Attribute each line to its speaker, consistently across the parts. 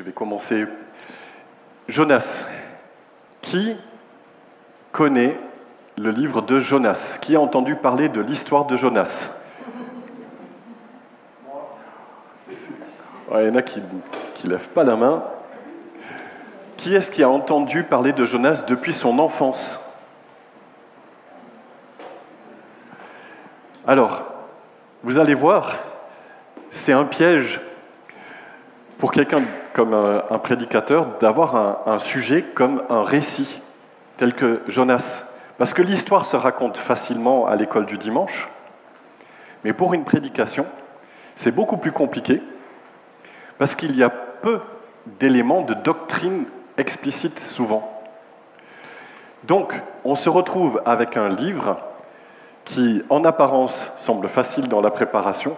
Speaker 1: Je vais commencer. Jonas. Qui connaît le livre de Jonas? Qui a entendu parler de l'histoire de Jonas? Il y en a qui ne lèvent pas la main. Qui est-ce qui a entendu parler de Jonas depuis son enfance? Alors, vous allez voir, c'est un piège pour quelqu'un comme un, prédicateur d'avoir un, sujet comme un récit, tel que Jonas. Parce que l'histoire se raconte facilement à l'école du dimanche, mais pour une prédication, c'est beaucoup plus compliqué, parce qu'il y a peu d'éléments de doctrine explicites souvent. Donc, on se retrouve avec un livre qui, en apparence, semble facile dans la préparation,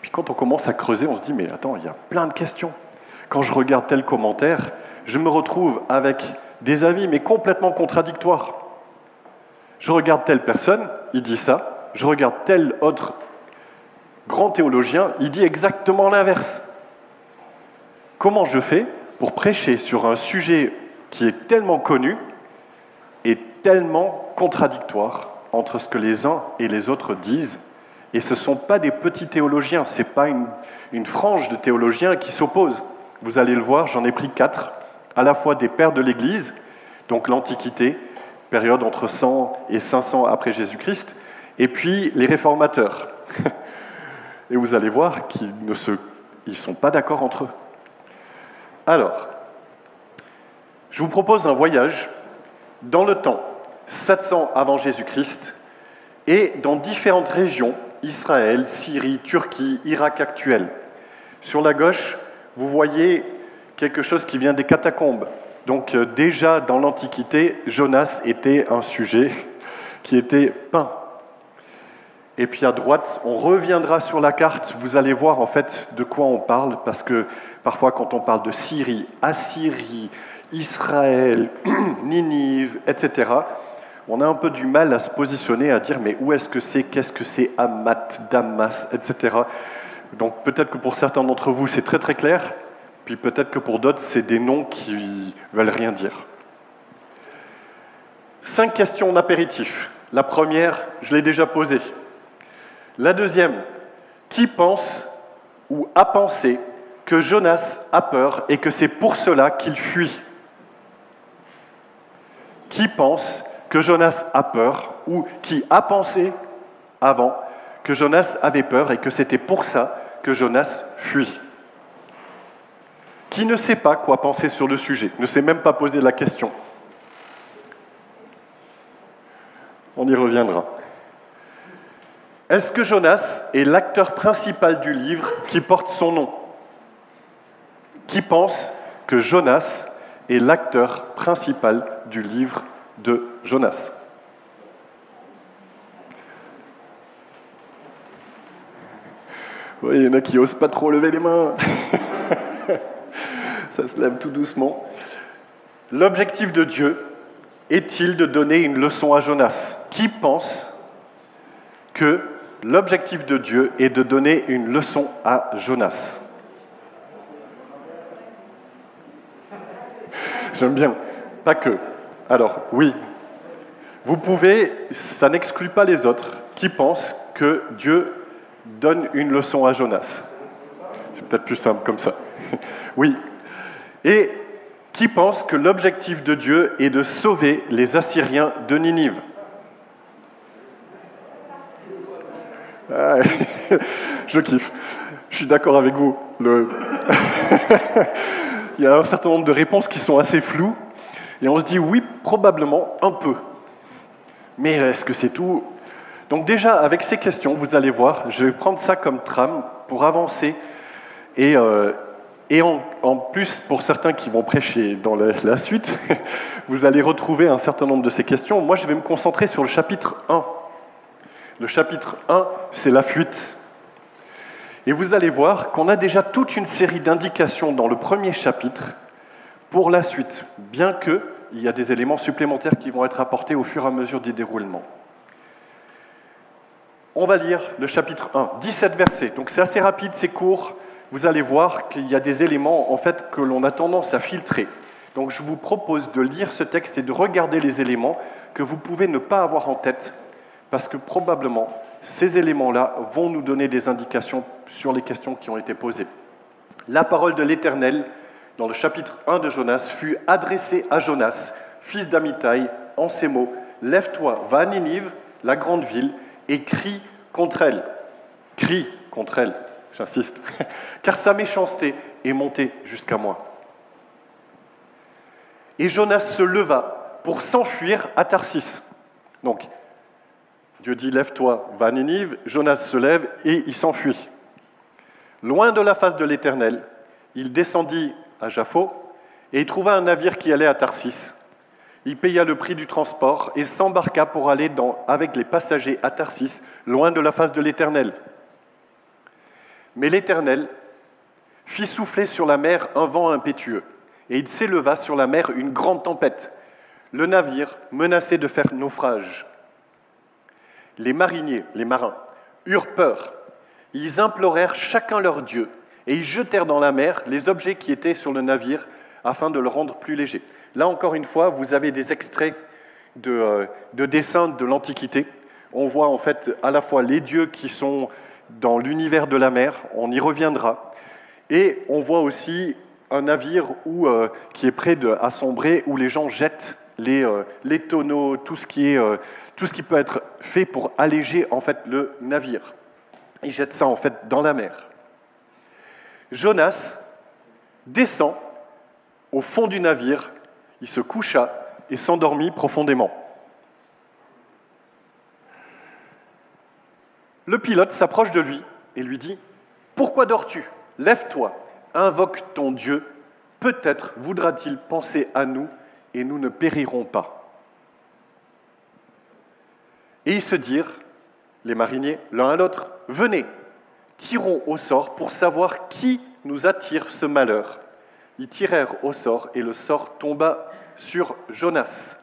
Speaker 1: puis quand on commence à creuser, on se dit, mais attends, il y a plein de questions. Quand je regarde tel commentaire, je me retrouve avec des avis, mais complètement contradictoires. Je regarde telle personne, il dit ça. Je regarde tel autre grand théologien, il dit exactement l'inverse. Comment je fais pour prêcher sur un sujet qui est tellement connu et tellement contradictoire entre ce que les uns et les autres disent? Et ce ne sont pas des petits théologiens, ce n'est pas une, une, frange de théologiens qui s'opposent. Vous allez le voir, j'en ai pris quatre, à la fois des pères de l'Église, donc l'Antiquité, période entre 100 et 500 après Jésus-Christ, et puis les réformateurs. Et vous allez voir qu'ils ne se, ils sont pas d'accord entre eux. Alors, je vous propose un voyage dans le temps, 700 avant Jésus-Christ, et dans différentes régions Israël, Syrie, Turquie, Irak actuel. Sur la gauche, vous voyez quelque chose qui vient des catacombes. Donc euh, déjà dans l'Antiquité, Jonas était un sujet qui était peint. Et puis à droite, on reviendra sur la carte, vous allez voir en fait de quoi on parle, parce que parfois quand on parle de Syrie, Assyrie, Israël, Ninive, etc., on a un peu du mal à se positionner, à dire mais où est-ce que c'est, qu'est-ce que c'est Amat, Damas, etc. Donc peut-être que pour certains d'entre vous c'est très très clair, puis peut-être que pour d'autres c'est des noms qui veulent rien dire. Cinq questions d'apéritif. La première, je l'ai déjà posée. La deuxième, qui pense ou a pensé que Jonas a peur et que c'est pour cela qu'il fuit? Qui pense que Jonas a peur, ou qui a pensé avant que Jonas avait peur et que c'était pour ça que Jonas fuit. Qui ne sait pas quoi penser sur le sujet, ne sait même pas poser la question. On y reviendra. Est-ce que Jonas est l'acteur principal du livre qui porte son nom? Qui pense que Jonas est l'acteur principal du livre de Jonas? Oui, il y en a qui n'osent pas trop lever les mains. Ça se lève tout doucement. L'objectif de Dieu est-il de donner une leçon à Jonas? Qui pense que l'objectif de Dieu est de donner une leçon à Jonas? J'aime bien. Pas que. Alors, oui, vous pouvez, ça n'exclut pas les autres qui pensent que Dieu donne une leçon à Jonas. C'est peut-être plus simple comme ça. Oui. Et qui pensent que l'objectif de Dieu est de sauver les Assyriens de Ninive? Ah, je kiffe. Je suis d'accord avec vous. Il y a un certain nombre de réponses qui sont assez floues. Et on se dit oui, probablement un peu. Mais est-ce que c'est tout? Donc déjà, avec ces questions, vous allez voir, je vais prendre ça comme trame pour avancer. Et, euh, en, plus, pour certains qui vont prêcher dans la, la suite, vous allez retrouver un certain nombre de ces questions. Moi, je vais me concentrer sur le chapitre 1. Le chapitre 1, c'est la fuite. Et vous allez voir qu'on a déjà toute une série d'indications dans le premier chapitre pour la suite, bien qu'il y a des éléments supplémentaires qui vont être apportés au fur et à mesure du déroulement. On va lire le chapitre 1, 17 versets. Donc c'est assez rapide, c'est court. vous allez voir qu'il y a des éléments en fait que l'on a tendance à filtrer. Donc je vous propose de lire ce texte et de regarder les éléments que vous pouvez ne pas avoir en tête, parce que probablement ces éléments-là vont nous donner des indications sur les questions qui ont été posées. La parole de l'Éternel, dans le chapitre 1 de Jonas, fut adressée à Jonas, fils d'Amitai, en ces mots Lève-toi, va à Ninive, la grande ville, et crie contre elle. Crie contre elle, j'insiste, car sa méchanceté est montée jusqu'à moi. Et Jonas se leva pour s'enfuir à Tarsis. Donc, Dieu dit Lève-toi, va à Ninive. Jonas se lève et il s'enfuit. Loin de la face de l'Éternel, il descendit à Jaffo et il trouva un navire qui allait à Tarsis. Il paya le prix du transport et s'embarqua pour aller avec les passagers à Tarsis, loin de la face de l'Éternel. Mais l'Éternel fit souffler sur la mer un vent impétueux, et il s'éleva sur la mer une grande tempête. Le navire menaçait de faire naufrage. Les mariniers, les marins, eurent peur. Ils implorèrent chacun leur Dieu, et ils jetèrent dans la mer les objets qui étaient sur le navire afin de le rendre plus léger. Là encore une fois, vous avez des extraits de, euh, de dessins de l'Antiquité. On voit en fait à la fois les dieux qui sont dans l'univers de la mer, on y reviendra, et on voit aussi un navire euh, qui est près de, à sombrer, où les gens jettent les, euh, les tonneaux, tout ce, qui est, tout ce qui peut être fait pour alléger en fait le navire. Ils jettent ça en fait dans la mer. Jonas descend au fond du navire il se coucha et s'endormit profondément. Le pilote s'approche de lui et lui dit Pourquoi dors-tu? Lève-toi, invoque ton Dieu, peut-être voudra-t-il penser à nous et nous ne périrons pas. Et ils se dirent, les mariniers, l'un à l'autre Venez, tirons au sort pour savoir qui nous attire ce malheur. Ils tirèrent au sort et le sort tomba sur Jonas.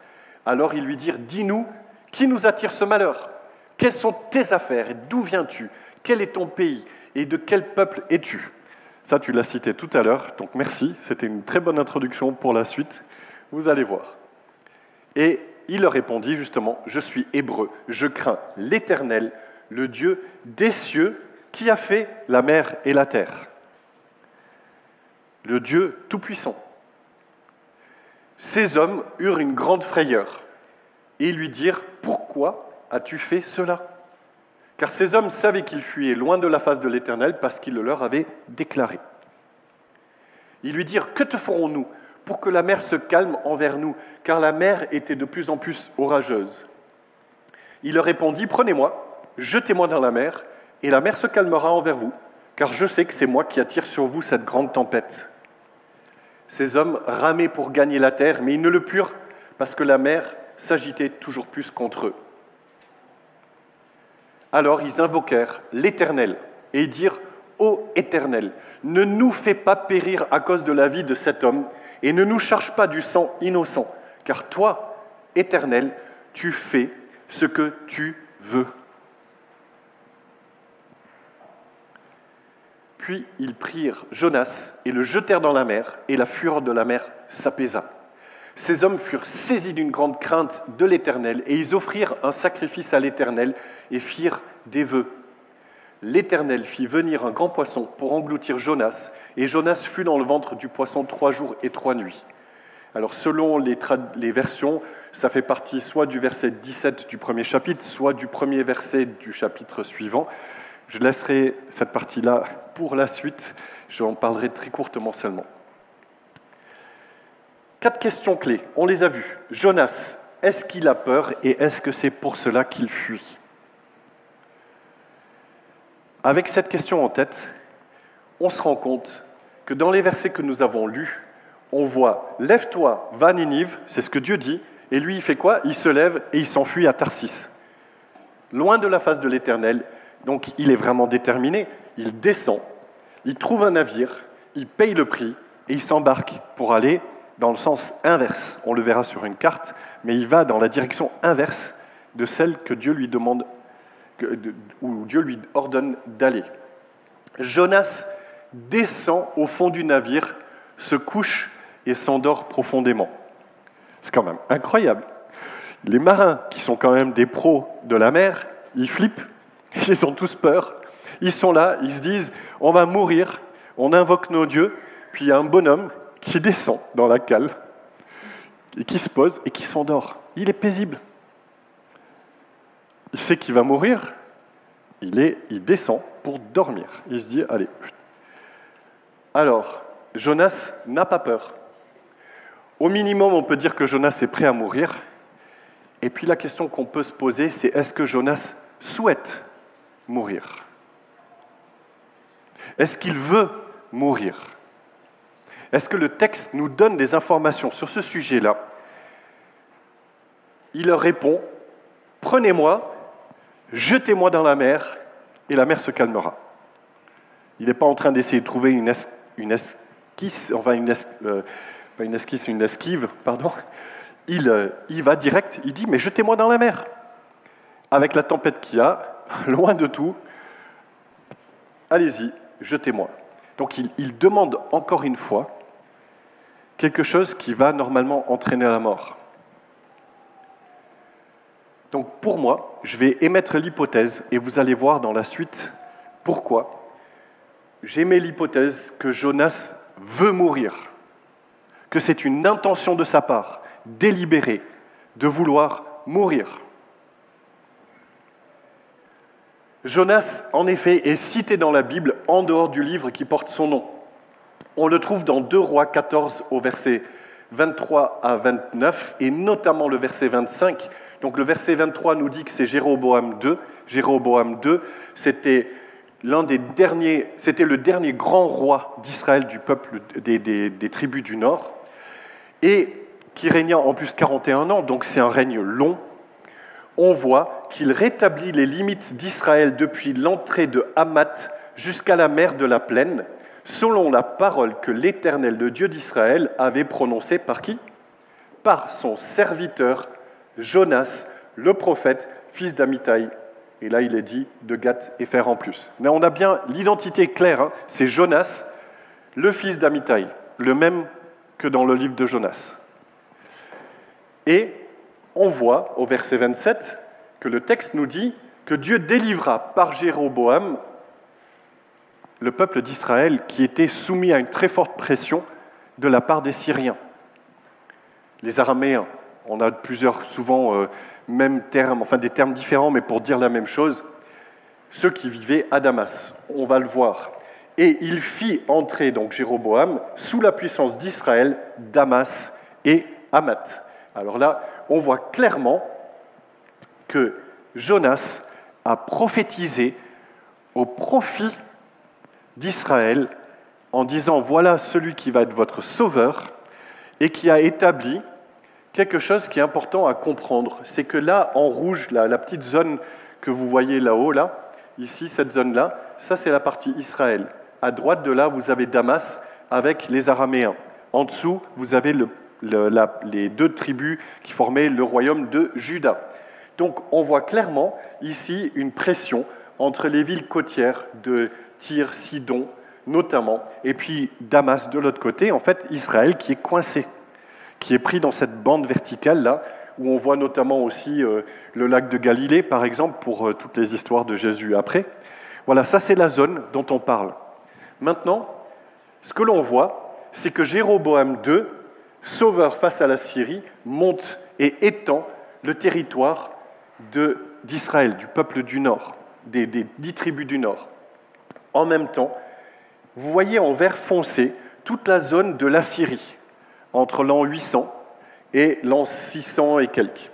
Speaker 1: Alors ils lui dirent, dis-nous, qui nous attire ce malheur? Quelles sont tes affaires? Et d'où viens-tu? Quel est ton pays? Et de quel peuple es-tu? Ça, tu l'as cité tout à l'heure, donc merci, c'était une très bonne introduction pour la suite. Vous allez voir. Et il leur répondit justement, je suis hébreu, je crains l'Éternel, le Dieu des cieux, qui a fait la mer et la terre le Dieu Tout-Puissant. Ces hommes eurent une grande frayeur et lui dirent, Pourquoi as-tu fait cela? Car ces hommes savaient qu'ils fuyaient loin de la face de l'Éternel parce qu'il le leur avait déclaré. Ils lui dirent, Que te ferons-nous pour que la mer se calme envers nous Car la mer était de plus en plus orageuse? Il leur répondit, Prenez-moi, jetez-moi dans la mer, et la mer se calmera envers vous, car je sais que c'est moi qui attire sur vous cette grande tempête. Ces hommes ramaient pour gagner la terre, mais ils ne le purent parce que la mer s'agitait toujours plus contre eux. Alors ils invoquèrent l'Éternel et dirent Ô Éternel, ne nous fais pas périr à cause de la vie de cet homme, et ne nous charge pas du sang innocent, car toi, Éternel, tu fais ce que tu veux. Puis ils prirent Jonas et le jetèrent dans la mer, et la fureur de la mer s'apaisa. Ces hommes furent saisis d'une grande crainte de l'Éternel, et ils offrirent un sacrifice à l'Éternel et firent des vœux. L'Éternel fit venir un grand poisson pour engloutir Jonas, et Jonas fut dans le ventre du poisson trois jours et trois nuits. Alors selon les, versions, ça fait partie soit du verset 17 du premier chapitre, soit du premier verset du chapitre suivant. Je laisserai cette partie-là pour la suite. J'en parlerai très courtement seulement. Quatre questions clés. On les a vues. Jonas, est-ce qu'il a peur et est-ce que c'est pour cela qu'il fuit? Avec cette question en tête, on se rend compte que dans les versets que nous avons lus, on voit Lève-toi, va Ninive, c'est ce que Dieu dit, et lui, il fait quoi? Il se lève et il s'enfuit à Tarsis. Loin de la face de l'Éternel, donc il est vraiment déterminé. Il descend, il trouve un navire, il paye le prix et il s'embarque pour aller dans le sens inverse. On le verra sur une carte, mais il va dans la direction inverse de celle que Dieu lui demande, Dieu lui ordonne d'aller. Jonas descend au fond du navire, se couche et s'endort profondément. C'est quand même incroyable. Les marins, qui sont quand même des pros de la mer, ils flippent, ils ont tous peur. Ils sont là, ils se disent, on va mourir, on invoque nos dieux, puis il y a un bonhomme qui descend dans la cale, et qui se pose et qui s'endort. Il est paisible. Il sait qu'il va mourir, il, est, il descend pour dormir. Il se dit, allez. Alors, Jonas n'a pas peur. Au minimum, on peut dire que Jonas est prêt à mourir. Et puis la question qu'on peut se poser, c'est est-ce que Jonas souhaite mourir Est-ce qu'il veut mourir? Est-ce que le texte nous donne des informations sur ce sujet-là? Il leur répond, prenez-moi, jetez-moi dans la mer, et la mer se calmera. Il n'est pas en train d'essayer de trouver une, esquisse, enfin une, une esquisse, une esquive, pardon. Il, euh, il va direct, il dit, mais jetez-moi dans la mer. Avec la tempête qu'il y a, loin de tout, allez-y, jetez-moi. Donc il, il demande encore une fois quelque chose qui va normalement entraîner la mort. Donc pour moi, je vais émettre l'hypothèse, et vous allez voir dans la suite pourquoi. J'émets l'hypothèse que Jonas veut mourir, que c'est une intention de sa part, délibérée, de vouloir mourir. Jonas, en effet, est cité dans la Bible en dehors du livre qui porte son nom. On le trouve dans 2 Rois 14 au verset 23 à 29 et notamment le verset 25. Donc le verset 23 nous dit que c'est Jéroboam II. Jéroboam II, c'était l'un des derniers, c'était le dernier grand roi d'Israël du peuple des, des, tribus du Nord et qui régna en plus 41 ans. Donc c'est un règne long. On voit qu'il rétablit les limites d'Israël depuis l'entrée de Hamath jusqu'à la mer de la plaine selon la parole que l'Éternel, le Dieu d'Israël, avait prononcée par qui? Par son serviteur Jonas, le prophète, fils d'Amitai. Et là, il est dit de Gath et faire en plus. Mais on a bien l'identité claire, hein. c'est Jonas, le fils d'Amitai, le même que dans le livre de Jonas. Et on voit au verset 27 que le texte nous dit que Dieu délivra par Jéroboam le peuple d'Israël qui était soumis à une très forte pression de la part des Syriens. Les Araméens, on a plusieurs, souvent, euh, mêmes termes, enfin des termes différents, mais pour dire la même chose, ceux qui vivaient à Damas. On va le voir. Et il fit entrer donc Jéroboam sous la puissance d'Israël, Damas et Hamath. Alors là, on voit clairement que Jonas a prophétisé au profit d'Israël en disant voilà celui qui va être votre sauveur et qui a établi quelque chose qui est important à comprendre. C'est que là, en rouge, la petite zone que vous voyez là-haut, là, ici, cette zone-là, ça c'est la partie Israël. À droite de là, vous avez Damas avec les Araméens. En dessous, vous avez les deux tribus qui formaient le royaume de Juda. Donc on voit clairement ici une pression entre les villes côtières de Tyr, Sidon notamment, et puis Damas de l'autre côté, en fait Israël qui est coincé, qui est pris dans cette bande verticale là, où on voit notamment aussi euh, le lac de Galilée, par exemple, pour euh, toutes les histoires de Jésus après. Voilà, ça c'est la zone dont on parle. Maintenant, ce que l'on voit, c'est que Jéroboam II, sauveur face à la Syrie, monte et étend le territoire d'Israël, du peuple du Nord, des, dix tribus du Nord. En même temps, vous voyez en vert foncé toute la zone de la Syrie, entre l'an 800 et l'an 600 et quelques.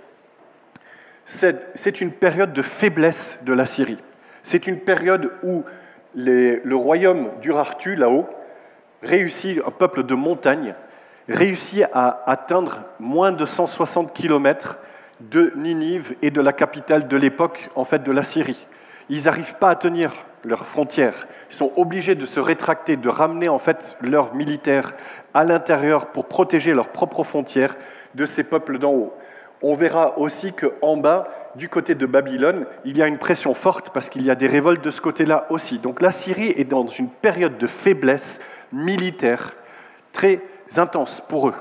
Speaker 1: C'est une période de faiblesse de la Syrie. C'est une période où le royaume d'Urartu, là-haut, réussit, un peuple de montagne, réussit à atteindre moins de 160 kilomètres de Ninive et de la capitale de l'époque, en fait, de la Syrie. Ils n'arrivent pas à tenir leurs frontières. Ils sont obligés de se rétracter, de ramener en fait leurs militaires à l'intérieur pour protéger leurs propres frontières de ces peuples d'en haut. On verra aussi qu'en bas, du côté de Babylone, il y a une pression forte parce qu'il y a des révoltes de ce côté-là aussi. Donc la Syrie est dans une période de faiblesse militaire très intense pour eux.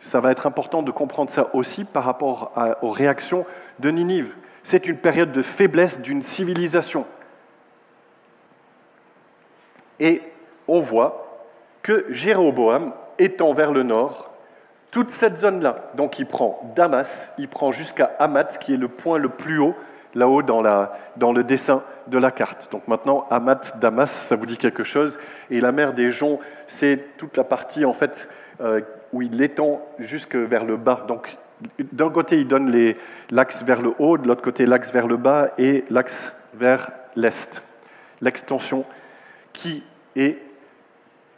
Speaker 1: Ça va être important de comprendre ça aussi par rapport aux réactions de Ninive. C'est une période de faiblesse d'une civilisation. Et on voit que Jéroboam, étant vers le nord, toute cette zone-là, donc il prend Damas, il prend jusqu'à Hamath, qui est le point le plus haut, là-haut dans, dans, le dessin de la carte. Donc maintenant, Hamath, Damas, ça vous dit quelque chose. Et la mer des Joncs, c'est toute la partie, en fait, où il l'étend jusque vers le bas. Donc d'un côté, il donne l'axe vers le haut, de l'autre côté, l'axe vers le bas et l'axe vers l'est. L'extension qui est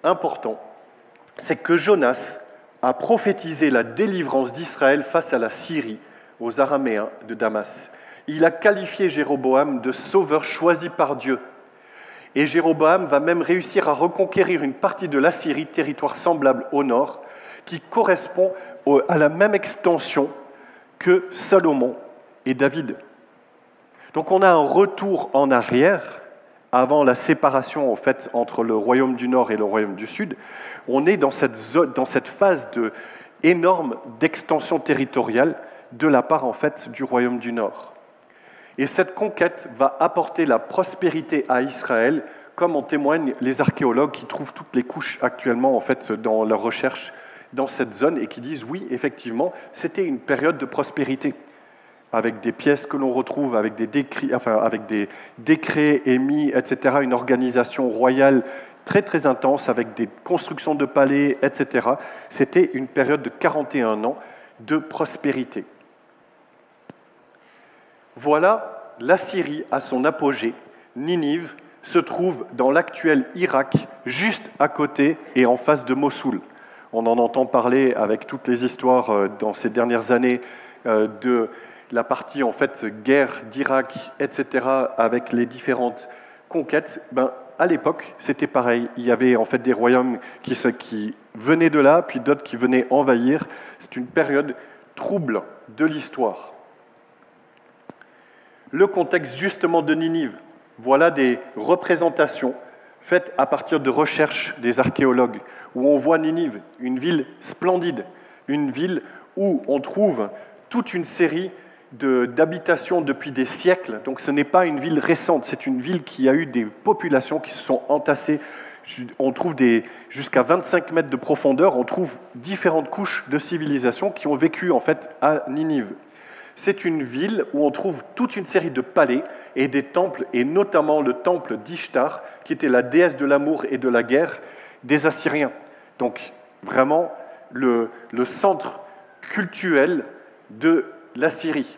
Speaker 1: important, c'est que Jonas a prophétisé la délivrance d'Israël face à la Syrie, aux Araméens de Damas. Il a qualifié Jéroboam de sauveur choisi par Dieu. Et Jéroboam va même réussir à reconquérir une partie de la Syrie, territoire semblable au nord, qui correspond à la même extension que Salomon et David. Donc on a un retour en arrière avant la séparation en fait entre le royaume du Nord et le royaume du Sud. On est dans cette, phase énorme d'extension territoriale de la part en fait du royaume du Nord. Et cette conquête va apporter la prospérité à Israël, comme en témoignent les archéologues qui trouvent toutes les couches actuellement en fait dans leurs recherches dans cette zone et qui disent oui, effectivement, c'était une période de prospérité, avec des pièces que l'on retrouve, avec des, décrets, avec des décrets émis, etc., une organisation royale très très intense, avec des constructions de palais, etc. C'était une période de 41 ans de prospérité. Voilà la Syrie à son apogée. Ninive se trouve dans l'actuel Irak, juste à côté et en face de Mossoul. On en entend parler avec toutes les histoires euh, dans ces dernières années euh, de la partie en fait guerre d'Irak, etc., avec les différentes conquêtes. Ben, à l'époque, c'était pareil. Il y avait en fait des royaumes qui, qui venaient de là, puis d'autres qui venaient envahir. C'est une période trouble de l'histoire. Le contexte justement de Ninive. Voilà des représentations faites à partir de recherches des archéologues où on voit Ninive, une ville splendide, une ville où on trouve toute une série d'habitations depuis des siècles. Donc ce n'est pas une ville récente, c'est une ville qui a eu des populations qui se sont entassées. On trouve jusqu'à 25 mètres de profondeur, on trouve différentes couches de civilisation qui ont vécu en fait à Ninive. C'est une ville où on trouve toute une série de palais et des temples, et notamment le temple d'Ishtar, qui était la déesse de l'amour et de la guerre, des Assyriens. Donc vraiment le, centre cultuel de la Syrie.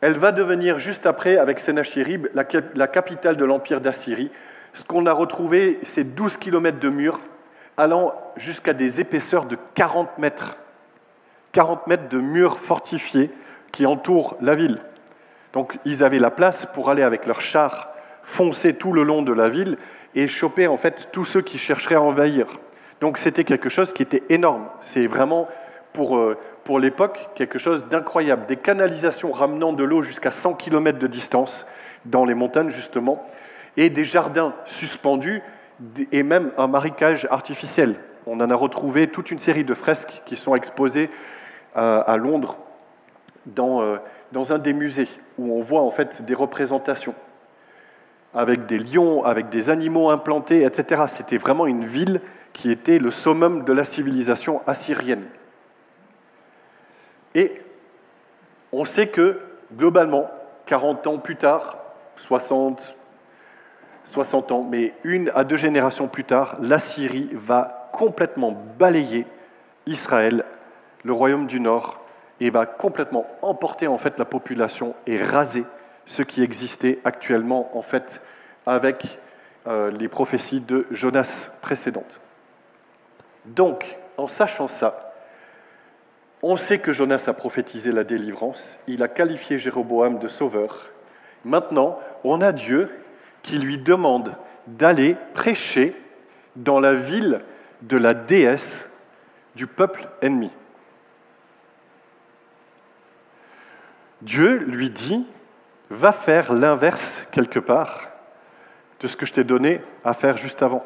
Speaker 1: Elle va devenir juste après, avec Sennacherib, la, la capitale de l'empire d'Assyrie. Ce qu'on a retrouvé, c'est 12 km de murs allant jusqu'à des épaisseurs de 40 mètres. 40 mètres de murs fortifiés qui entourent la ville. Donc ils avaient la place pour aller avec leurs chars foncer tout le long de la ville et choper en fait tous ceux qui chercheraient à envahir. Donc c'était quelque chose qui était énorme. C'est vraiment pour, euh, pour l'époque quelque chose d'incroyable. Des canalisations ramenant de l'eau jusqu'à 100 km de distance dans les montagnes justement, et des jardins suspendus et même un marécage artificiel. On en a retrouvé toute une série de fresques qui sont exposées euh, à, Londres dans, euh, dans un des musées où on voit en fait des représentations avec des lions, avec des animaux implantés, etc. C'était vraiment une ville qui était le summum de la civilisation assyrienne. Et on sait que, globalement, 40 ans plus tard, 60, 60 ans, mais une à deux générations plus tard, la Syrie va complètement balayer Israël, le royaume du Nord, et va complètement emporter en fait la population et raser ce qui existait actuellement en fait avec euh, les prophéties de Jonas précédentes. Donc, en sachant ça, on sait que Jonas a prophétisé la délivrance, il a qualifié Jéroboam de sauveur. Maintenant, on a Dieu qui lui demande d'aller prêcher dans la ville de la déesse du peuple ennemi. Dieu lui dit va faire l'inverse quelque part de ce que je t'ai donné à faire juste avant.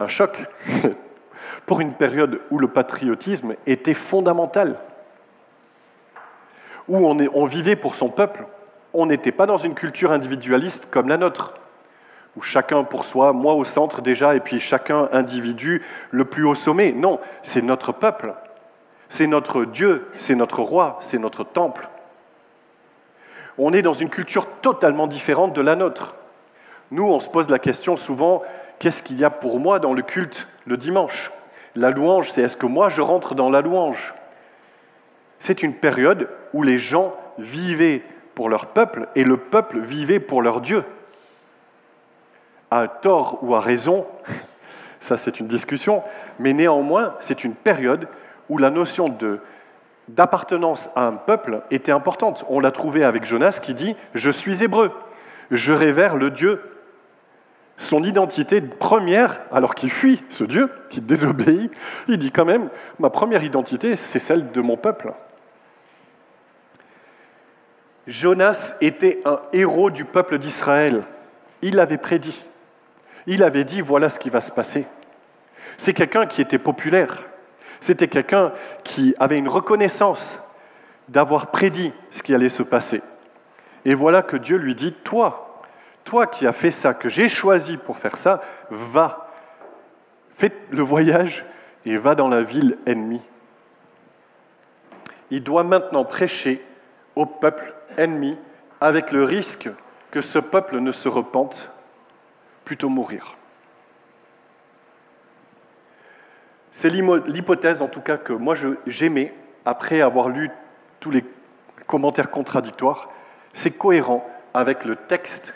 Speaker 1: Un choc pour une période où le patriotisme était fondamental, où on, vivait pour son peuple, on n'était pas dans une culture individualiste comme la nôtre, où chacun pour soi, moi au centre déjà, et puis chacun individu le plus haut sommet. Non, c'est notre peuple, c'est notre Dieu, c'est notre roi, c'est notre temple. On est dans une culture totalement différente de la nôtre. Nous, on se pose la question souvent, qu'est-ce qu'il y a pour moi dans le culte le dimanche? La louange, c'est est-ce que moi je rentre dans la louange? C'est une période où les gens vivaient pour leur peuple et le peuple vivait pour leur Dieu. À tort ou à raison, ça c'est une discussion, mais néanmoins c'est une période où la notion d'appartenance à un peuple était importante. On l'a trouvé avec Jonas qui dit ⁇ Je suis hébreu, je révère le Dieu ⁇ Son identité première, alors qu'il fuit ce Dieu, qui désobéit, il dit quand même ⁇ Ma première identité, c'est celle de mon peuple ⁇ Jonas était un héros du peuple d'Israël. Il l'avait prédit. Il avait dit, voilà ce qui va se passer. C'est quelqu'un qui était populaire. C'était quelqu'un qui avait une reconnaissance d'avoir prédit ce qui allait se passer. Et voilà que Dieu lui dit, toi, toi qui as fait ça, que j'ai choisi pour faire ça, va, fais le voyage et va dans la ville ennemie. Il doit maintenant prêcher au peuple ennemi avec le risque que ce peuple ne se repente, plutôt mourir. C'est l'hypothèse en tout cas que moi j'aimais après avoir lu tous les commentaires contradictoires. C'est cohérent avec le texte.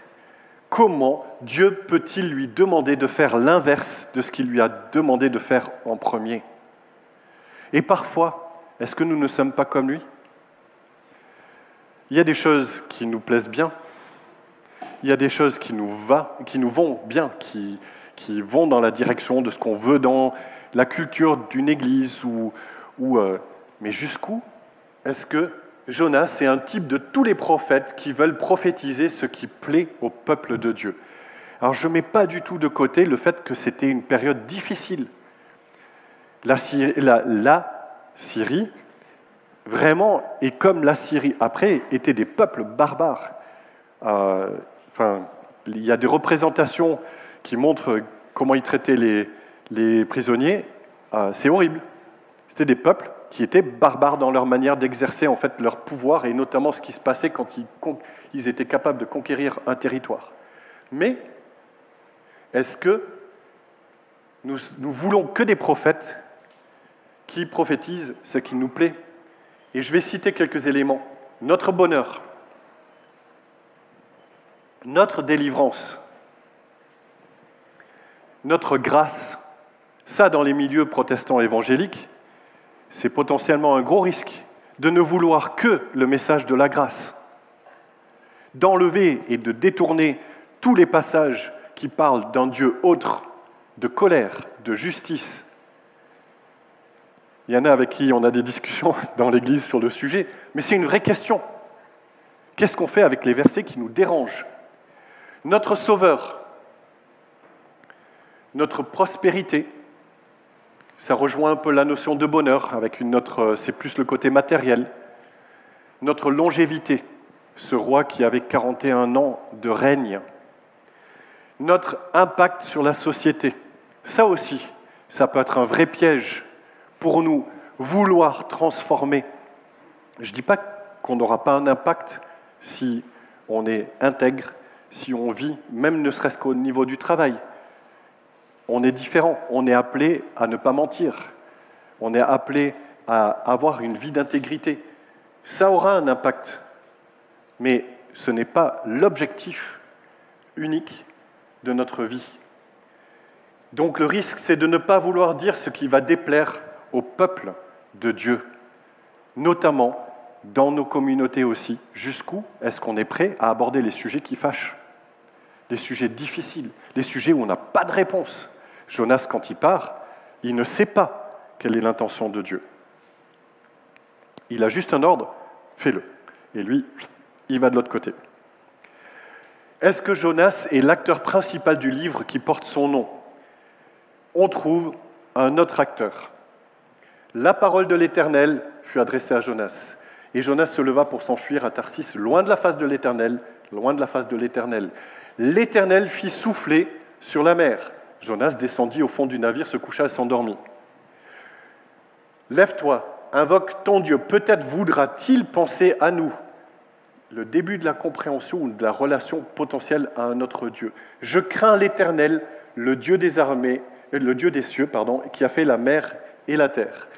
Speaker 1: Comment Dieu peut-il lui demander de faire l'inverse de ce qu'il lui a demandé de faire en premier? Et parfois, est-ce que nous ne sommes pas comme lui? Il y a des choses qui nous plaisent bien, il y a des choses qui nous, vont bien, qui vont dans la direction de ce qu'on veut dans la culture d'une église, ou, euh, mais jusqu'où est-ce que Jonas est un type de tous les prophètes qui veulent prophétiser ce qui plaît au peuple de Dieu? Alors je ne mets pas du tout de côté le fait que c'était une période difficile. La Syrie vraiment, et comme la Syrie après, étaient des peuples barbares. Euh, enfin, il y a des représentations qui montrent comment ils traitaient les, prisonniers. Euh, c'est horrible. C'était des peuples qui étaient barbares dans leur manière d'exercer en fait leur pouvoir et notamment ce qui se passait quand ils, étaient capables de conquérir un territoire. Mais est-ce que nous voulons que des prophètes qui prophétisent ce qui nous plaît? Et je vais citer quelques éléments. Notre bonheur, notre délivrance, notre grâce, ça dans les milieux protestants évangéliques, c'est potentiellement un gros risque de ne vouloir que le message de la grâce, d'enlever et de détourner tous les passages qui parlent d'un Dieu autre, de colère, de justice, il y en a avec qui on a des discussions dans l'Église sur le sujet, mais c'est une vraie question. Qu'est-ce qu'on fait avec les versets qui nous dérangent? Notre Sauveur, notre prospérité, ça rejoint un peu la notion de bonheur, avec une autre, c'est plus le côté matériel. Notre longévité, ce roi qui avait 41 ans de règne. Notre impact sur la société, ça aussi, ça peut être un vrai piège pour nous vouloir transformer. Je ne dis pas qu'on n'aura pas un impact si on est intègre, si on vit, même ne serait-ce qu'au niveau du travail. On est différent, on est appelé à ne pas mentir, on est appelé à avoir une vie d'intégrité. Ça aura un impact, mais ce n'est pas l'objectif unique de notre vie. Donc le risque, c'est de ne pas vouloir dire ce qui va déplaire au peuple de Dieu, notamment dans nos communautés aussi. Jusqu'où est-ce qu'on est prêt à aborder les sujets qui fâchent Les sujets difficiles, les sujets où on n'a pas de réponse? Jonas, quand il part, il ne sait pas quelle est l'intention de Dieu. Il a juste un ordre, fais-le. Et lui, il va de l'autre côté. Est-ce que Jonas est l'acteur principal du livre qui porte son nom? On trouve un autre acteur. La parole de l'Éternel fut adressée à Jonas. Et Jonas se leva pour s'enfuir à Tarsis, loin de la face de l'Éternel, loin de la face de l'Éternel. L'Éternel fit souffler sur la mer. Jonas descendit au fond du navire, se coucha et s'endormit. Lève-toi, invoque ton Dieu. Peut-être voudra-t-il penser à nous le début de la compréhension ou de la relation potentielle à un autre Dieu. Je crains l'Éternel, le Dieu des armées, euh, le Dieu des cieux, pardon, qui a fait la mer et la terre.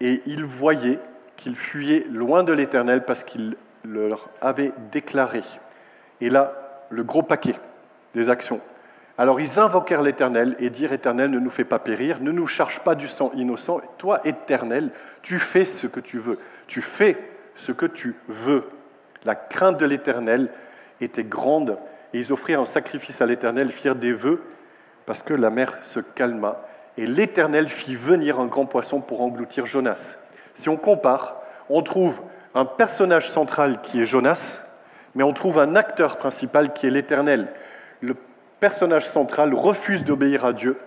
Speaker 1: Et il voyait qu'il fuyait loin de l'Éternel parce qu'il leur avait déclaré. Et là, le gros paquet des actions. Alors ils invoquèrent l'Éternel et dirent Éternel, ne nous fais pas périr, ne nous charge pas du sang innocent. Toi, Éternel, tu fais ce que tu veux. Tu fais ce que tu veux. La crainte de l'Éternel était grande et ils offrirent un sacrifice à l'Éternel, firent des vœux parce que la mer se calma et l'Éternel fit venir un grand poisson pour engloutir Jonas. Si on compare, on trouve un personnage central qui est Jonas, mais on trouve un acteur principal qui est l'Éternel. Personnage central refuse d'obéir à Dieu,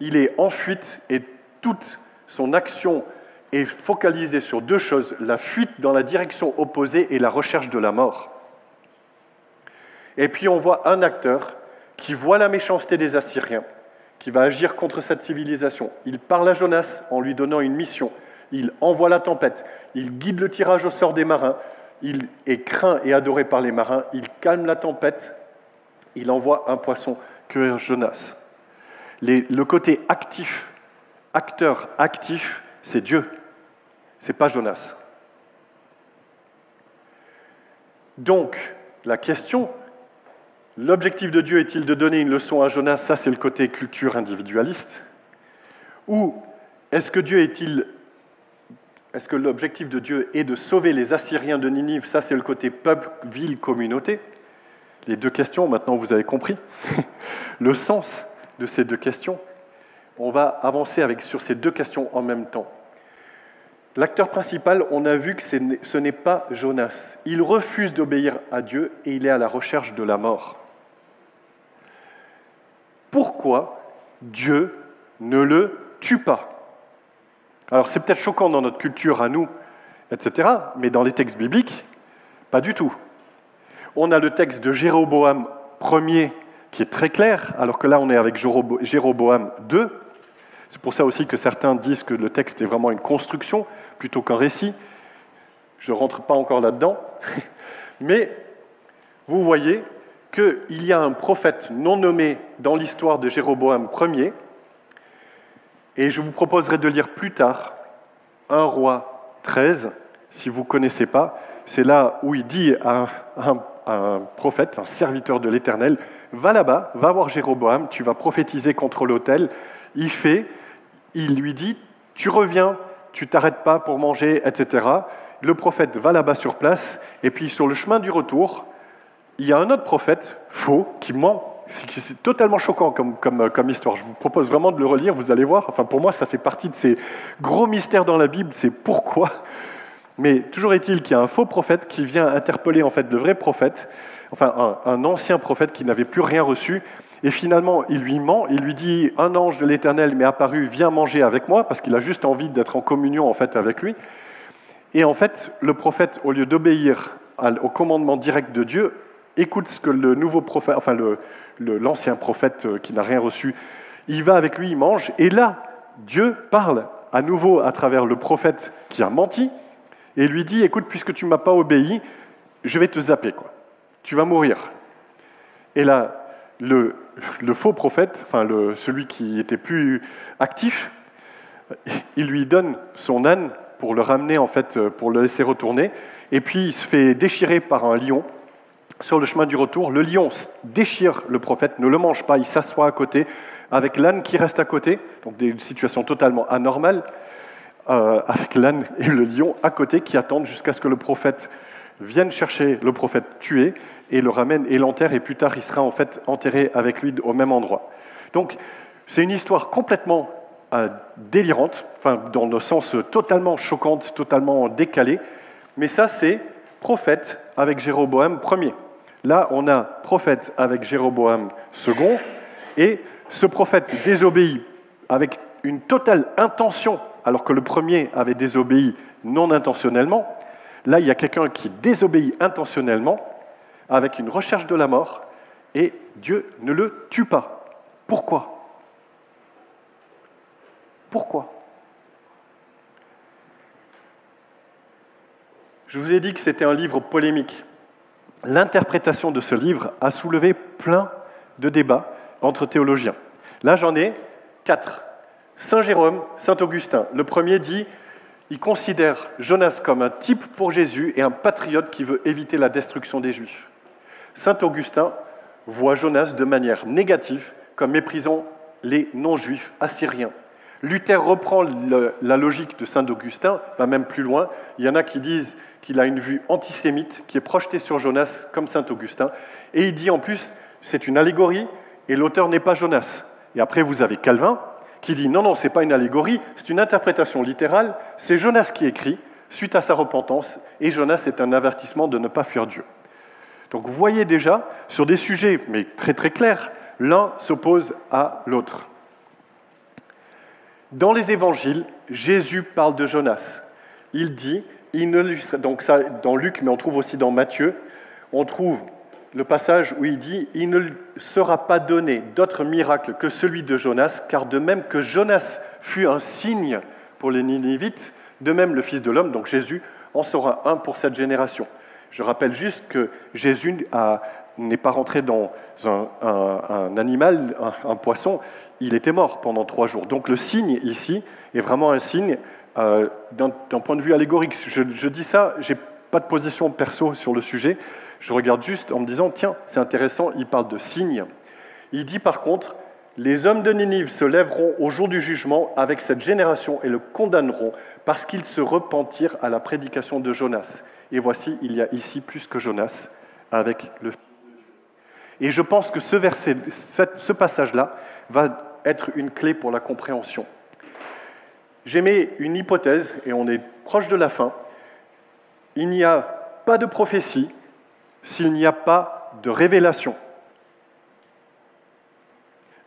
Speaker 1: il est en fuite et toute son action est focalisé sur deux choses, la fuite dans la direction opposée et la recherche de la mort. Et puis on voit un acteur qui voit la méchanceté des Assyriens, qui va agir contre cette civilisation. Il parle à Jonas en lui donnant une mission. Il envoie la tempête. Il guide le tirage au sort des marins. Il est craint et adoré par les marins. Il calme la tempête. Il envoie un poisson que Jonas. le côté actif, acteur actif, c'est Dieu c'est pas Jonas. Donc, la question, l'objectif de Dieu est-il de donner une leçon à Jonas? Ça, c'est le côté culture individualiste. Ou est-ce que Dieu est-il est-ce que l'objectif de Dieu est de sauver les Assyriens de Ninive? Ça, c'est le côté peuple, ville, communauté. Les deux questions, maintenant vous avez compris le sens de ces deux questions. On va avancer sur ces deux questions en même temps. L'acteur principal, on a vu que ce n'est pas Jonas. Il refuse d'obéir à Dieu et il est à la recherche de la mort. Pourquoi Dieu ne le tue pas? Alors c'est peut-être choquant dans notre culture à nous, etc., mais dans les textes bibliques, pas du tout. On a le texte de Jéroboam Ier qui est très clair, alors que là on est avec Jéroboam II. C'est pour ça aussi que certains disent que le texte est vraiment une construction plutôt qu'un récit. Je ne rentre pas encore là-dedans. Mais vous voyez qu'il y a un prophète non nommé dans l'histoire de Jéroboam Ier, et je vous proposerai de lire plus tard un roi 13, si vous ne connaissez pas. C'est là où il dit à un, un prophète, un serviteur de l'Éternel, va là-bas, va voir Jéroboam, tu vas prophétiser contre l'autel. Il fait, il lui dit, tu reviens tu t'arrêtes pas pour manger, etc. Le prophète va là-bas sur place, et puis sur le chemin du retour, il y a un autre prophète, faux, qui ment. C'est totalement choquant comme, comme, comme, histoire. Je vous propose vraiment de le relire, vous allez voir. Enfin, pour moi, ça fait partie de ces gros mystères dans la Bible, c'est pourquoi. Mais toujours est-il qu'il y a un faux prophète qui vient interpeller en fait le vrai prophète, enfin un, ancien prophète qui n'avait plus rien reçu, et finalement, il lui ment, il lui dit Un ange de l'Éternel m'est apparu, viens manger avec moi, parce qu'il a juste envie d'être en communion en fait avec lui. Et en fait, le prophète, au lieu d'obéir au commandement direct de Dieu, écoute ce que le nouveau prophète, enfin l'ancien prophète euh, qui n'a rien reçu, il va avec lui, il mange, et là, Dieu parle à nouveau à travers le prophète qui a menti, et lui dit Écoute, puisque tu ne m'as pas obéi, je vais te zapper, quoi. Tu vas mourir. Et là, le, faux prophète, enfin celui qui était plus actif, il lui donne son âne pour le ramener, en fait, pour le laisser retourner. Et puis il se fait déchirer par un lion sur le chemin du retour. Le lion déchire le prophète, ne le mange pas, il s'assoit à côté, avec l'âne qui reste à côté, donc des situations totalement anormales, euh, avec l'âne et le lion à côté qui attendent jusqu'à ce que le prophète vienne chercher le prophète tué et le ramène et l'enterre, et plus tard il sera en fait enterré avec lui au même endroit. Donc c'est une histoire complètement euh, délirante, enfin, dans le sens totalement choquante, totalement décalée, Mais ça, c'est prophète avec Jéroboam Ier. Là, on a prophète avec Jéroboam II, et ce prophète désobéit avec une totale intention, alors que le premier avait désobéi non intentionnellement. Là, il y a quelqu'un qui désobéit intentionnellement, avec une recherche de la mort, et Dieu ne le tue pas. Pourquoi? Pourquoi? Je vous ai dit que c'était un livre polémique. L'interprétation de ce livre a soulevé plein de débats entre théologiens. Là, j'en ai quatre. Saint Jérôme, Saint Augustin. Le premier dit, il considère Jonas comme un type pour Jésus et un patriote qui veut éviter la destruction des Juifs. Saint Augustin voit Jonas de manière négative comme méprisant les non-juifs assyriens. Luther reprend la logique de Saint Augustin, va même plus loin. Il y en a qui disent qu'il a une vue antisémite qui est projetée sur Jonas comme Saint Augustin. Et il dit en plus, c'est une allégorie et l'auteur n'est pas Jonas. Et après, vous avez Calvin qui dit non, non, ce n'est pas une allégorie, c'est une interprétation littérale, c'est Jonas qui écrit suite à sa repentance, et Jonas est un avertissement de ne pas fuir Dieu. Donc vous voyez déjà, sur des sujets, mais très très clairs, l'un s'oppose à l'autre. Dans les évangiles, Jésus parle de Jonas. Il dit, il ne donc ça dans Luc, mais on trouve aussi dans Matthieu, on trouve le passage où il dit Il ne sera pas donné d'autre miracle que celui de Jonas, car de même que Jonas fut un signe pour les Ninivites, de même le Fils de l'homme, donc Jésus, en sera un pour cette génération. Je rappelle juste que Jésus n'est pas rentré dans un, animal, un, poisson, il était mort pendant trois jours. Donc le signe ici est vraiment un signe euh, d'un point de vue allégorique. Je, je dis ça, j'ai pas de position perso sur le sujet, je regarde juste en me disant, tiens, c'est intéressant, il parle de signes. Il dit par contre, les hommes de Ninive se lèveront au jour du jugement avec cette génération et le condamneront parce qu'ils se repentirent à la prédication de Jonas. Et voici, il y a ici plus que Jonas avec le Et je pense que ce ce passage-là, va être une clé pour la compréhension. J'émets une hypothèse, et on est proche de la fin. Il n'y a pas de prophétie s'il n'y a pas de révélation.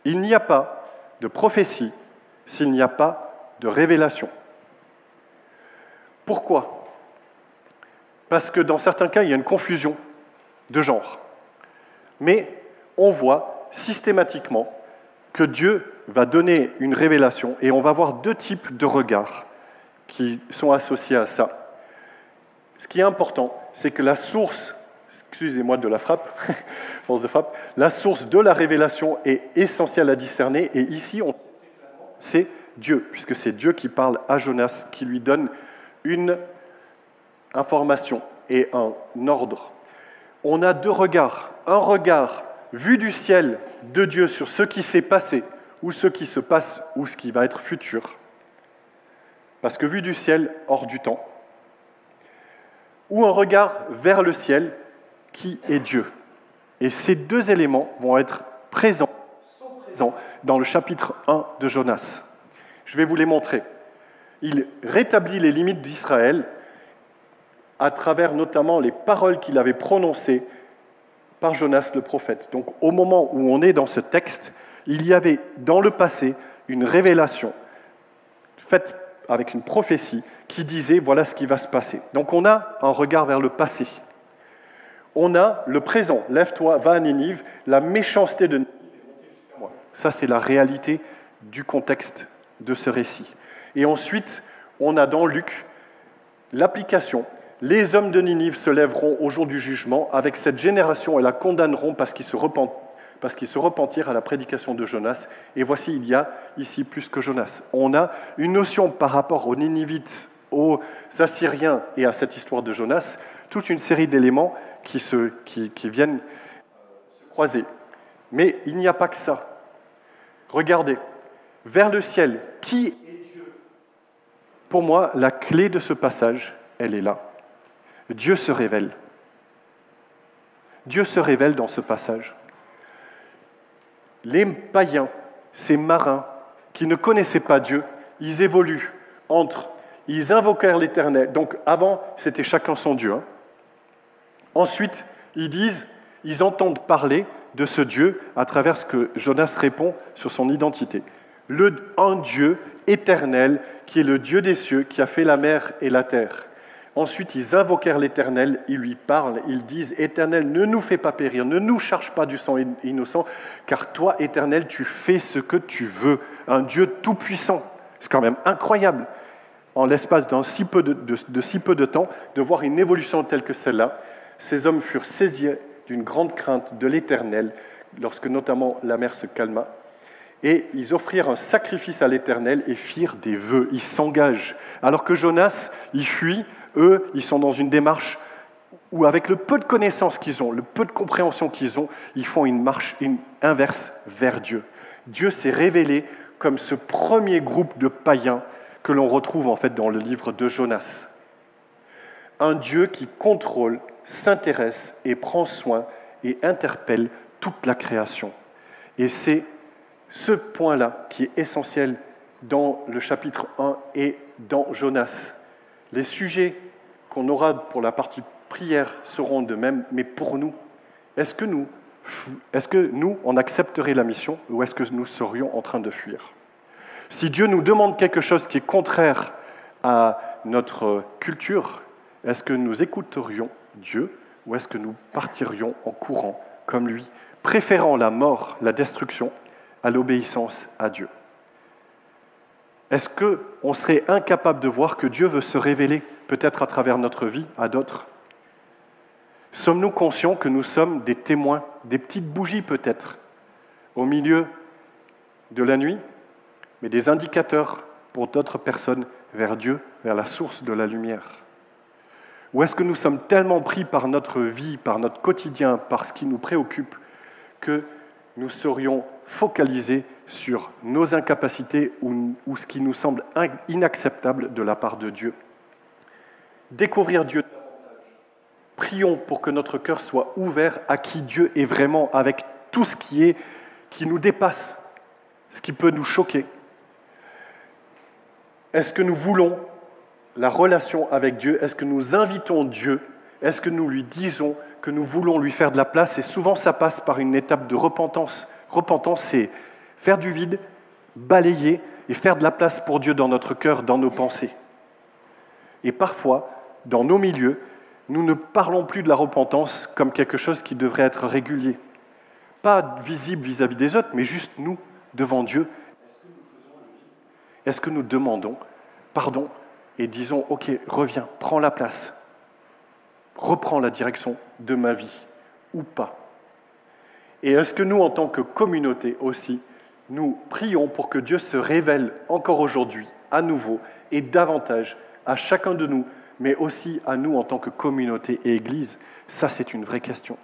Speaker 1: Il n'y a pas de prophétie s'il n'y a pas de révélation. Pourquoi? Parce que dans certains cas, il y a une confusion de genre. Mais on voit systématiquement que Dieu va donner une révélation et on va voir deux types de regards qui sont associés à ça. Ce qui est important, c'est que la source excusez-moi de la frappe, force de frappe, la source de la révélation est essentielle à discerner, et ici, c'est Dieu, puisque c'est Dieu qui parle à Jonas, qui lui donne une information et un ordre. On a deux regards. Un regard vu du ciel de Dieu sur ce qui s'est passé, ou ce qui se passe, ou ce qui va être futur. Parce que vu du ciel, hors du temps. Ou un regard vers le ciel, qui est Dieu. Et ces deux éléments vont être présents, dans le chapitre 1 de Jonas. Je vais vous les montrer. Il rétablit les limites d'Israël à travers notamment les paroles qu'il avait prononcées par Jonas le prophète. Donc au moment où on est dans ce texte, il y avait dans le passé une révélation faite avec une prophétie qui disait voilà ce qui va se passer. Donc on a un regard vers le passé on a le présent. Lève-toi, va à Ninive, la méchanceté de Ninive. Ça, c'est la réalité du contexte de ce récit. Et ensuite, on a dans Luc l'application. Les hommes de Ninive se lèveront au jour du jugement avec cette génération et la condamneront parce qu'ils se, parce qu'ils se repentirent à la prédication de Jonas. Et voici, il y a ici plus que Jonas. On a une notion par rapport aux Ninivites, aux Assyriens et à cette histoire de Jonas, toute une série d'éléments qui, se, qui, viennent se croiser. Mais il n'y a pas que ça. Regardez, vers le ciel, qui est Dieu? Pour moi, la clé de ce passage, elle est là. Dieu se révèle. Dieu se révèle dans ce passage. Les païens, ces marins qui ne connaissaient pas Dieu, ils évoluent entre ils invoquèrent l'Éternel. Donc avant, c'était chacun son Dieu. Hein. Ensuite, ils disent, ils entendent parler de ce Dieu à travers ce que Jonas répond sur son identité. Le, un Dieu éternel qui est le Dieu des cieux, qui a fait la mer et la terre. Ensuite, ils invoquèrent l'Éternel, ils lui parlent, ils disent, Éternel, ne nous fais pas périr, ne nous charge pas du sang innocent, car toi, Éternel, tu fais ce que tu veux, un Dieu tout-puissant. C'est quand même incroyable, en l'espace de, si peu de si peu de temps, de voir une évolution telle que celle-là. Ces hommes furent saisis d'une grande crainte de l'Éternel, lorsque notamment la mer se calma. Et ils offrirent un sacrifice à l'Éternel et firent des vœux. Ils s'engagent. Alors que Jonas, il fuit, eux, ils sont dans une démarche où, avec le peu de connaissances qu'ils ont, le peu de compréhension qu'ils ont, ils font une marche inverse vers Dieu. Dieu s'est révélé comme ce premier groupe de païens que l'on retrouve en fait dans le livre de Jonas. Un Dieu qui contrôle, s'intéresse et prend soin et interpelle toute la création. Et c'est ce point-là qui est essentiel dans le chapitre 1 et dans Jonas. Les sujets qu'on aura pour la partie prière seront de même, mais pour nous, est-ce que nous, est-ce que nous, on accepterait la mission ou est-ce que nous serions en train de fuir? Si Dieu nous demande quelque chose qui est contraire à notre culture, est-ce que nous écouterions Dieu ou est-ce que nous partirions en courant comme lui, préférant la mort, la destruction, à l'obéissance à Dieu? Est-ce qu'on serait incapable de voir que Dieu veut se révéler, peut-être à travers notre vie, à d'autres? Sommes-nous conscients que nous sommes des témoins, des petites bougies peut-être, au milieu de la nuit, mais des indicateurs pour d'autres personnes vers Dieu, vers la source de la lumière? Ou est-ce que nous sommes tellement pris par notre vie, par notre quotidien, par ce qui nous préoccupe, que nous serions focalisés sur nos incapacités ou, ce qui nous semble inacceptable de la part de Dieu? Découvrir Dieu Prions pour que notre cœur soit ouvert à qui Dieu est vraiment, avec tout ce qui est, qui nous dépasse, ce qui peut nous choquer. Est-ce que nous voulons la relation avec Dieu Est-ce que nous invitons Dieu Est-ce que nous lui disons que nous voulons lui faire de la place, et souvent ça passe par une étape de repentance. Repentance, c'est faire du vide, balayer et faire de la place pour Dieu dans notre cœur, dans nos pensées. Et parfois, dans nos milieux, nous ne parlons plus de la repentance comme quelque chose qui devrait être régulier. Pas visible vis-à-vis des autres, mais juste nous, devant Dieu. Est-ce que nous demandons pardon et disons, OK, reviens, prends la place, reprends la direction de ma vie ou pas. Et est-ce que nous, en tant que communauté aussi, nous prions pour que Dieu se révèle encore aujourd'hui, à nouveau et davantage à chacun de nous, mais aussi à nous en tant que communauté et Église? Ça, c'est une vraie question.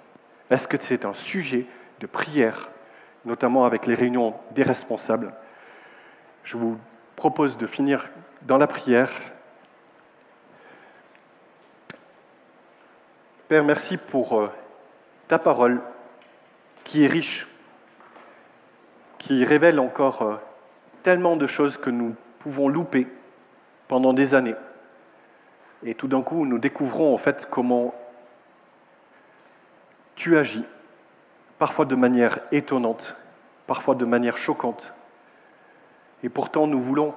Speaker 1: Est-ce que c'est un sujet de prière, notamment avec les réunions des responsables? Je vous propose de finir dans la prière Père, merci pour euh, ta parole qui est riche, qui révèle encore euh, tellement de choses que nous pouvons louper pendant des années. Et tout d'un coup, nous découvrons en fait comment tu agis, parfois de manière étonnante, parfois de manière choquante. Et pourtant, nous voulons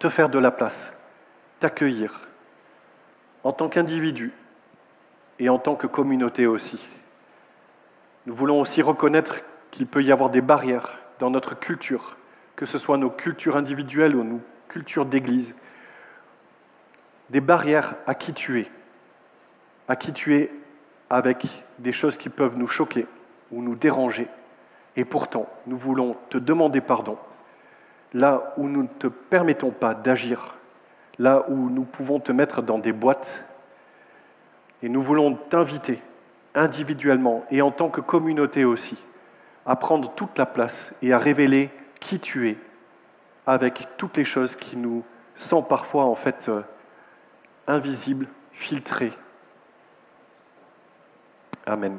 Speaker 1: te faire de la place, t'accueillir en tant qu'individu, et en tant que communauté aussi. Nous voulons aussi reconnaître qu'il peut y avoir des barrières dans notre culture, que ce soit nos cultures individuelles ou nos cultures d'Église, des barrières à qui tu es, à qui tu es avec des choses qui peuvent nous choquer ou nous déranger. Et pourtant, nous voulons te demander pardon là où nous ne te permettons pas d'agir, là où nous pouvons te mettre dans des boîtes et nous voulons t'inviter individuellement et en tant que communauté aussi à prendre toute la place et à révéler qui tu es avec toutes les choses qui nous sont parfois en fait euh, invisibles, filtrées. Amen.